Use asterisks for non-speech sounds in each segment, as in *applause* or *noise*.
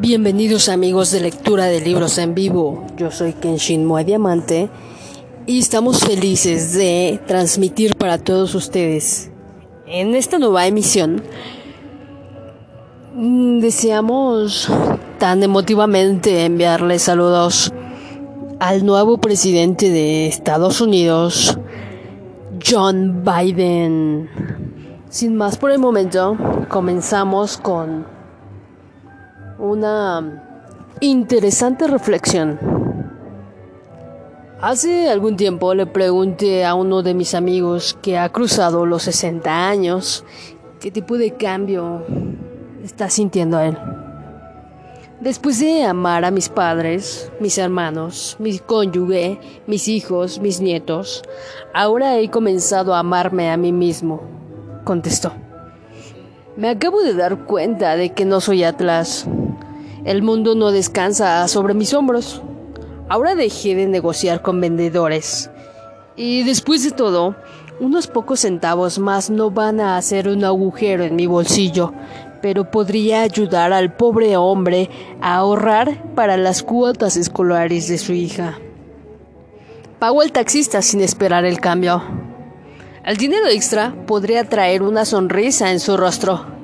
Bienvenidos amigos de lectura de libros en vivo. Yo soy Kenshin Moe Diamante y estamos felices de transmitir para todos ustedes. En esta nueva emisión mm, deseamos tan emotivamente enviarles saludos al nuevo presidente de Estados Unidos, John Biden. Sin más por el momento, comenzamos con una interesante reflexión. Hace algún tiempo le pregunté a uno de mis amigos que ha cruzado los 60 años qué tipo de cambio está sintiendo él. Después de amar a mis padres, mis hermanos, mi cónyuge, mis hijos, mis nietos, ahora he comenzado a amarme a mí mismo, contestó. Me acabo de dar cuenta de que no soy Atlas. El mundo no descansa sobre mis hombros. Ahora dejé de negociar con vendedores. Y después de todo, unos pocos centavos más no van a hacer un agujero en mi bolsillo, pero podría ayudar al pobre hombre a ahorrar para las cuotas escolares de su hija. Pago al taxista sin esperar el cambio. El dinero extra podría traer una sonrisa en su rostro.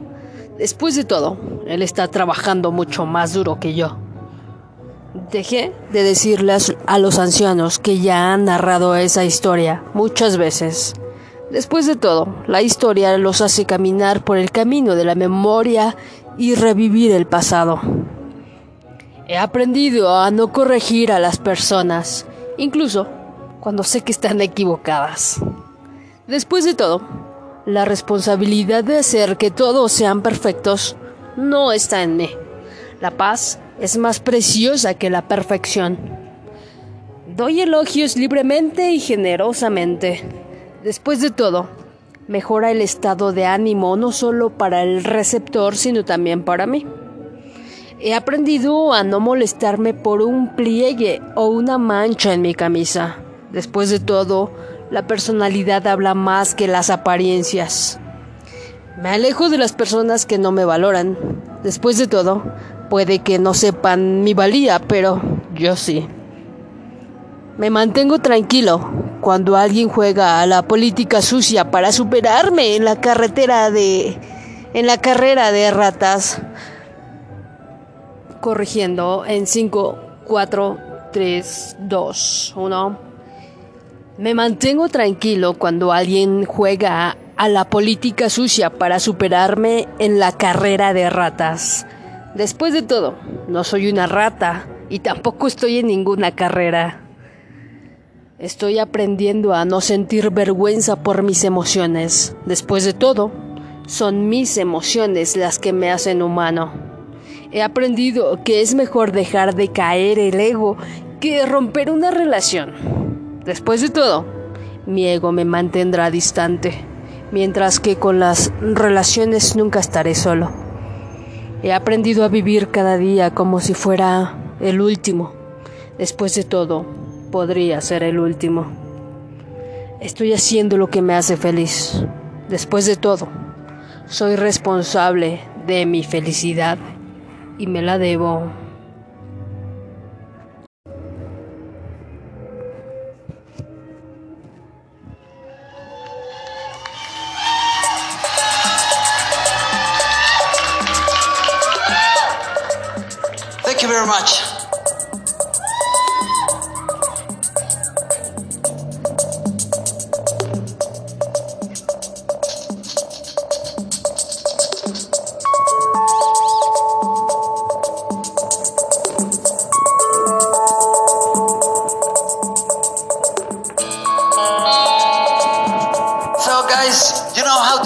Después de todo, él está trabajando mucho más duro que yo. Dejé de decirles a los ancianos que ya han narrado esa historia muchas veces. Después de todo, la historia los hace caminar por el camino de la memoria y revivir el pasado. He aprendido a no corregir a las personas, incluso cuando sé que están equivocadas. Después de todo, la responsabilidad de hacer que todos sean perfectos no está en mí. La paz es más preciosa que la perfección. Doy elogios libremente y generosamente. Después de todo, mejora el estado de ánimo no solo para el receptor, sino también para mí. He aprendido a no molestarme por un pliegue o una mancha en mi camisa. Después de todo, la personalidad habla más que las apariencias. Me alejo de las personas que no me valoran. Después de todo, puede que no sepan mi valía, pero yo sí. Me mantengo tranquilo cuando alguien juega a la política sucia para superarme en la carretera de en la carrera de ratas. Corrigiendo en 5 4 3 2 1. Me mantengo tranquilo cuando alguien juega a la política sucia para superarme en la carrera de ratas. Después de todo, no soy una rata y tampoco estoy en ninguna carrera. Estoy aprendiendo a no sentir vergüenza por mis emociones. Después de todo, son mis emociones las que me hacen humano. He aprendido que es mejor dejar de caer el ego que romper una relación. Después de todo, mi ego me mantendrá distante, mientras que con las relaciones nunca estaré solo. He aprendido a vivir cada día como si fuera el último. Después de todo, podría ser el último. Estoy haciendo lo que me hace feliz. Después de todo, soy responsable de mi felicidad y me la debo. Much.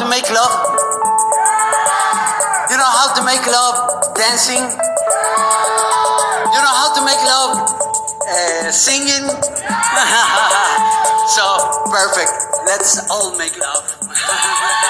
make love? You know how to make love dancing? You know how to make love uh, singing? *laughs* so, perfect. Let's all make love. *laughs*